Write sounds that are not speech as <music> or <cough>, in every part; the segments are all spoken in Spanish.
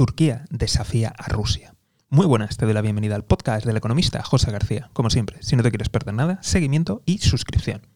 Turquía desafía a Rusia. Muy buenas, te doy la bienvenida al podcast del economista José García. Como siempre, si no te quieres perder nada, seguimiento y suscripción.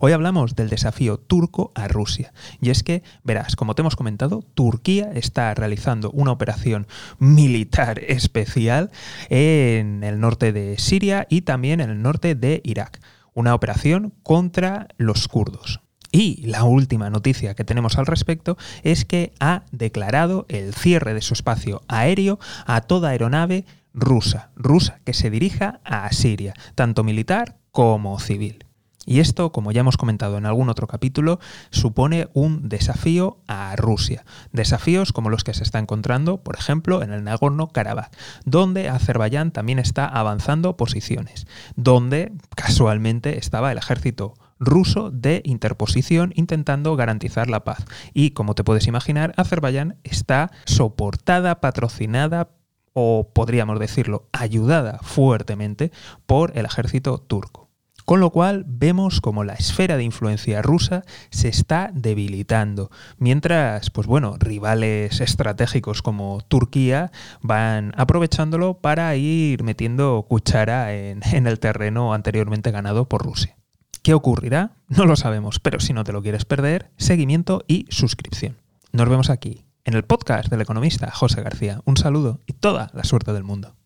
Hoy hablamos del desafío turco a Rusia. Y es que, verás, como te hemos comentado, Turquía está realizando una operación militar especial en el norte de Siria y también en el norte de Irak. Una operación contra los kurdos. Y la última noticia que tenemos al respecto es que ha declarado el cierre de su espacio aéreo a toda aeronave rusa, rusa que se dirija a Siria, tanto militar como civil. Y esto, como ya hemos comentado en algún otro capítulo, supone un desafío a Rusia. Desafíos como los que se está encontrando, por ejemplo, en el Nagorno-Karabaj, donde Azerbaiyán también está avanzando posiciones, donde casualmente estaba el ejército ruso de interposición intentando garantizar la paz. Y como te puedes imaginar, Azerbaiyán está soportada, patrocinada o podríamos decirlo, ayudada fuertemente por el ejército turco. Con lo cual vemos como la esfera de influencia rusa se está debilitando, mientras, pues bueno, rivales estratégicos como Turquía van aprovechándolo para ir metiendo cuchara en, <laughs> en el terreno anteriormente ganado por Rusia. ¿Qué ocurrirá? No lo sabemos, pero si no te lo quieres perder, seguimiento y suscripción. Nos vemos aquí, en el podcast del economista José García. Un saludo y toda la suerte del mundo.